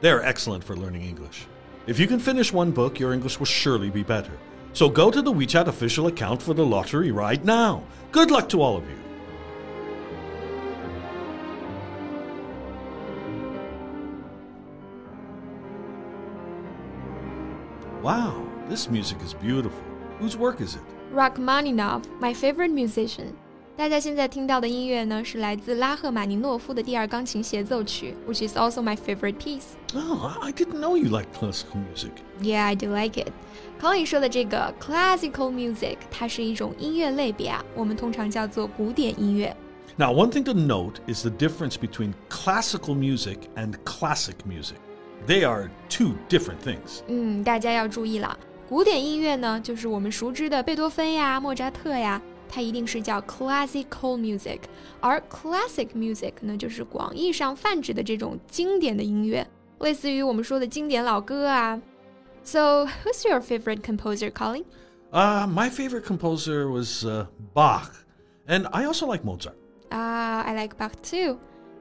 They are excellent for learning English. If you can finish one book, your English will surely be better. So go to the WeChat official account for the lottery right now. Good luck to all of you. Wow, this music is beautiful. Whose work is it? Rachmaninoff, my favorite musician. 大家现在听到的音乐呢，是来自拉赫玛尼诺夫的第二钢琴协奏曲，which is also my favorite piece. Oh, I didn't know you liked classical music. Yeah, I do like it. Colin 说的这个 classical music，它是一种音乐类别啊，我们通常叫做古典音乐。Now, one thing to note is the difference between classical music and classic music. They are two different things. 嗯，大家要注意了，古典音乐呢，就是我们熟知的贝多芬呀、莫扎特呀。 它一定是叫 classical music，而 classic music 呢，就是广义上泛指的这种经典的音乐，类似于我们说的经典老歌啊。So, who's your favorite composer, Colin? Uh, my favorite composer was uh, Bach, and I also like Mozart. Ah, I like Bach too.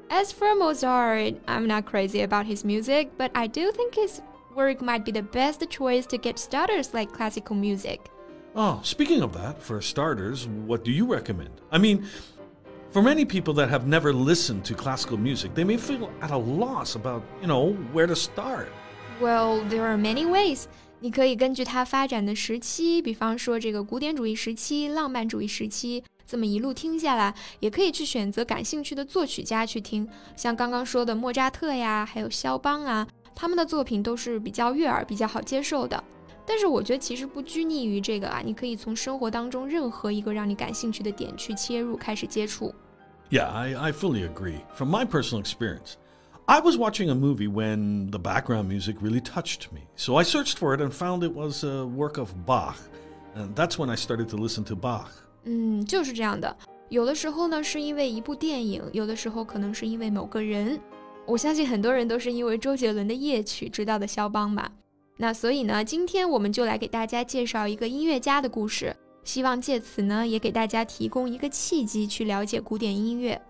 As for Mozart, I'm not crazy about his music, but I do think his work might be the best choice to get starters like classical music. Oh, speaking of that, for starters, what do you recommend? I mean, for many people that have never listened to classical music, they may feel at a loss about, you know, where to start. Well, there are many ways. 你可以根据它发展的时期，比方说这个古典主义时期、浪漫主义时期，这么一路听下来，也可以去选择感兴趣的作曲家去听，像刚刚说的莫扎特呀，还有肖邦啊，他们的作品都是比较悦耳、比较好接受的。 但是我觉得其实不拘泥于这个啊，你可以从生活当中任何一个让你感兴趣的点去切入，开始接触。Yeah, I, I fully agree. From my personal experience, I was watching a movie when the background music really touched me. So I searched for it and found it was a work of Bach. And that's when I started to listen to Bach. 嗯，就是这样的。有的时候呢，是因为一部电影；有的时候可能是因为某个人。我相信很多人都是因为周杰伦的夜曲知道的肖邦吧。 那所以呢，今天我们就来给大家介绍一个音乐家的故事，希望借此呢，也给大家提供一个契机去了解古典音乐。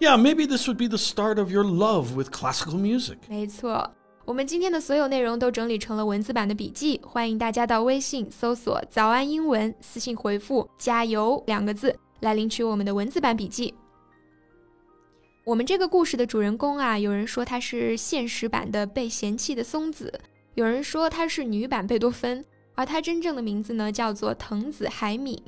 Yeah, maybe this would be the start of your love with classical music. 没错，我们今天的所有内容都整理成了文字版的笔记，欢迎大家到微信搜索“早安英文”，私信回复“加油”两个字来领取我们的文字版笔记。我们这个故事的主人公啊，有人说他是现实版的被嫌弃的松子。有人说她是女版贝多芬，而她真正的名字呢叫做藤子海敏。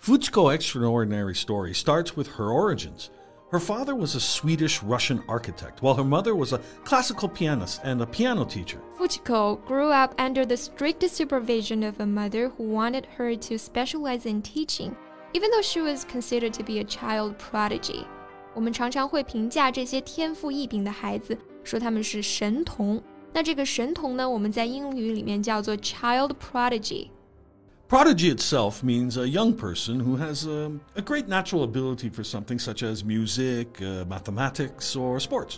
Fujiko extraordinary story starts with her origins. Her father was a Swedish Russian architect, while her mother was a classical pianist and a piano teacher. Fujiko grew up under the strict supervision of a mother who wanted her to specialize in teaching, even though she was considered to be a child prodigy. 我们常常会评价这些天赋异禀的孩子，说他们是神童。 那这个神童呢，我们在英语里面叫做 child prodigy。Prodigy itself means a young person who has a, a great natural ability for something such as music, uh, mathematics, or sports.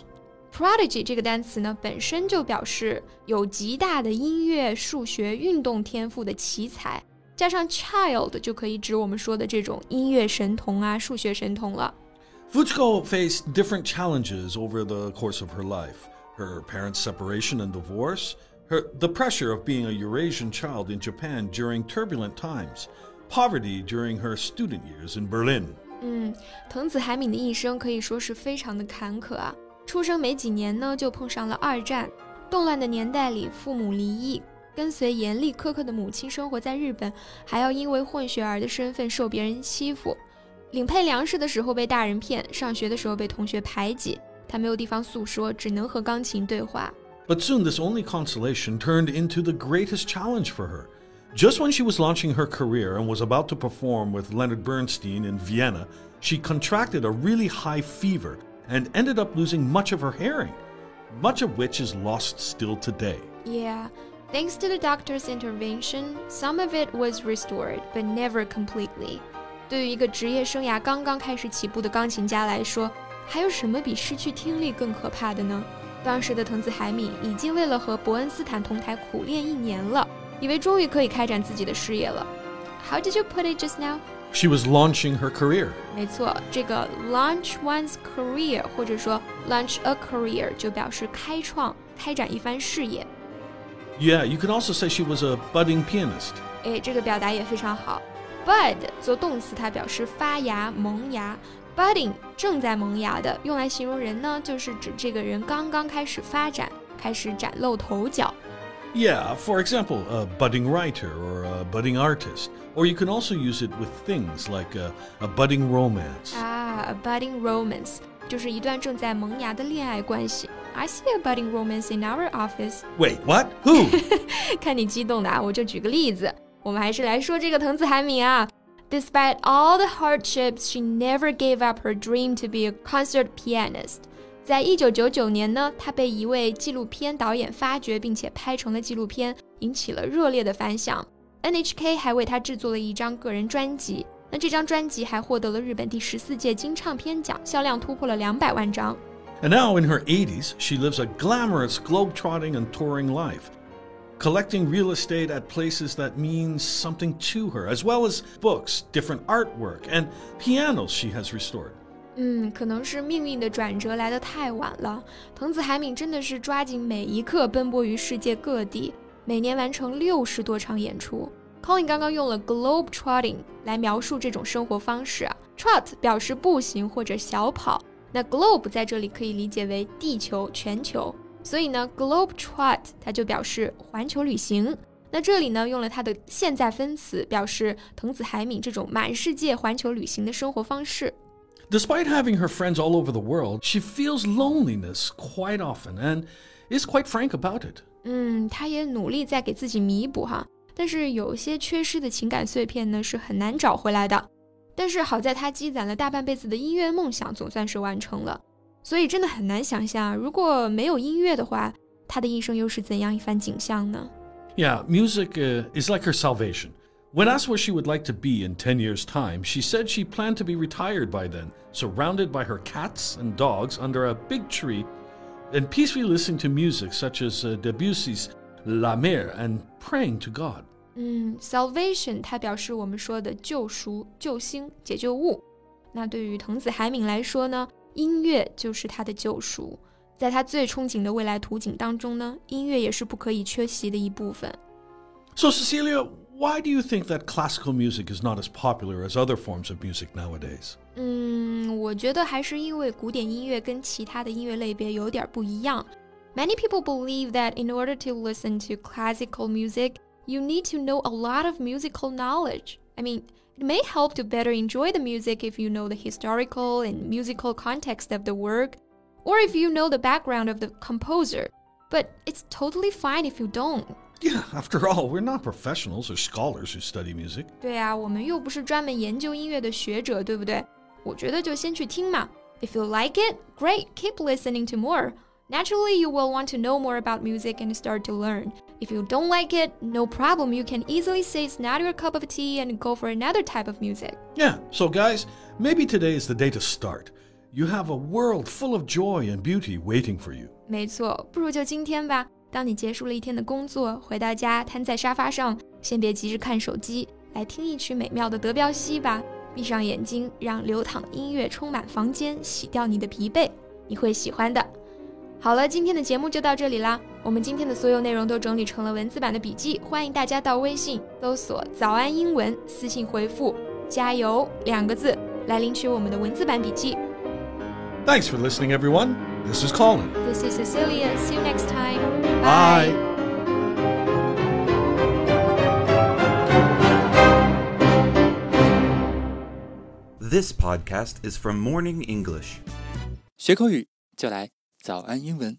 Prodigy 这个单词呢，本身就表示有极大的音乐、数学、运动天赋的奇才，加上 child 就可以指我们说的这种音乐神童啊、数学神童了。Fujiko faced different challenges over the course of her life her parents' separation and divorce, her, the pressure of being a Eurasian child in Japan during turbulent times, poverty during her student years in Berlin. 嗯，藤子海敏的一生可以说是非常的坎坷啊。出生没几年呢，就碰上了二战，动乱的年代里，父母离异，跟随严厉苛刻的母亲生活在日本，还要因为混血儿的身份受别人欺负，领配粮食的时候被大人骗，上学的时候被同学排挤。 他没有地方诉说，只能和钢琴对话。But soon, this only consolation turned into the greatest challenge for her. Just when she was launching her career and was about to perform with Leonard Bernstein in Vienna, she contracted a really high fever and ended up losing much of her hearing. much of which is lost still today. Yeah. Thanks to the doctor's intervention, some of it was restored, but never completely. 对于一个职业生涯刚刚开始起步的钢琴家来说， 还有什么比失去听力更可怕的呢？当时的藤子海敏已经为了和伯恩斯坦同台苦练一年了，以为终于可以开展自己的事业了。How did you put it just now? She was launching her career. 没错，这个 launch one's career 或者说 launch a career 就表示开创、开展一番事业。Yeah, you can also say she was a budding pianist. 哎，这个表达也非常好。Bud 做动词，它表示发芽、萌芽。 Budding 正在萌芽的，用来形容人呢，就是指这个人刚刚开始发展，开始崭露头角。Yeah, for example, a budding writer or a budding artist. Or you can also use it with things like a, a budding romance. 啊，a budding romance 就是一段正在萌芽的恋爱关系。I see a budding romance in our office. Wait, what? Who? 看你激动的啊，我就举个例子。我们还是来说这个藤子海敏啊。 Despite all the hardships, she never gave up her dream to be a concert pianist. 在一九九九年呢，她被一位纪录片导演发掘，并且拍成了纪录片，引起了热烈的反响。NHK 还为她制作了一张个人专辑，那这张专辑还获得了日本第十四届金唱片奖，销量突破了两百万张。And now, in her 80s, she lives a glamorous globe-trotting and touring life collecting real estate at places that means something to her, as well as books, different artwork, and pianos she has restored. 嗯，可能是命运的转折来得太晚了。藤子海敏真的是抓紧每一刻奔波于世界各地，每年完成六十多场演出。Colin 刚刚用了 globe trotting 来描述这种生活方式啊，trot 表示步行或者小跑，那 globe 在这里可以理解为地球、全球。 所以呢，globe trot 它就表示环球旅行。那这里呢，用了它的现在分词，表示藤子海敏这种满世界环球旅行的生活方式。Despite having her friends all over the world, she feels loneliness quite often and is quite frank about it. 嗯，她也努力在给自己弥补哈，但是有些缺失的情感碎片呢，是很难找回来的。但是好在她积攒了大半辈子的音乐梦想，总算是完成了。所以真的很难想象，如果没有音乐的话，他的一生又是怎样一番景象呢？Yeah, music uh, is like her salvation. When asked where she would like to be in 10 years' time, she said she planned to be retired by then, surrounded by her cats and dogs under a big tree, and peacefully listening to music such as uh, Debussy's La Mer and praying to God. 嗯，salvation 它表示我们说的救赎、救星、解救物。那对于藤子海敏来说呢， 音乐就是他的救赎，在他最憧憬的未来图景当中呢，音乐也是不可以缺席的一部分。So Cecilia, why do you think that classical music is not as popular as other forms of music nowadays? 嗯，我觉得还是因为古典音乐跟其他的音乐类别有点不一样。Many people believe that in order to listen to classical music, you need to know a lot of musical knowledge. I mean, it may help to better enjoy the music if you know the historical and musical context of the work, or if you know the background of the composer. But it's totally fine if you don't. Yeah, after all, we're not professionals or scholars who study music. 对啊，我们又不是专门研究音乐的学者，对不对？我觉得就先去听嘛。If you like it, great, keep listening to more. Naturally, you will want to know more about music and start to learn. If you don't like it, no problem. You can easily say it's not your cup of tea and go for another type of music. Yeah, so guys, maybe today is the day to start. You have a world full of joy and beauty waiting for you. 没错，不如就今天吧。当你结束了一天的工作，回到家瘫在沙发上，先别急着看手机，来听一曲美妙的德彪西吧。闭上眼睛，让流淌音乐充满房间，洗掉你的疲惫，你会喜欢的。 好了，今天的节目就到这里啦。我们今天的所有内容都整理成了文字版的笔记，欢迎大家到微信搜索“早安英文”，私信回复“加油”两个字来领取我们的文字版笔记。Thanks for listening, everyone. This is Colin. This is Cecilia. See you next time. Bye. This podcast is from Morning English. 学口语就来 早安英文。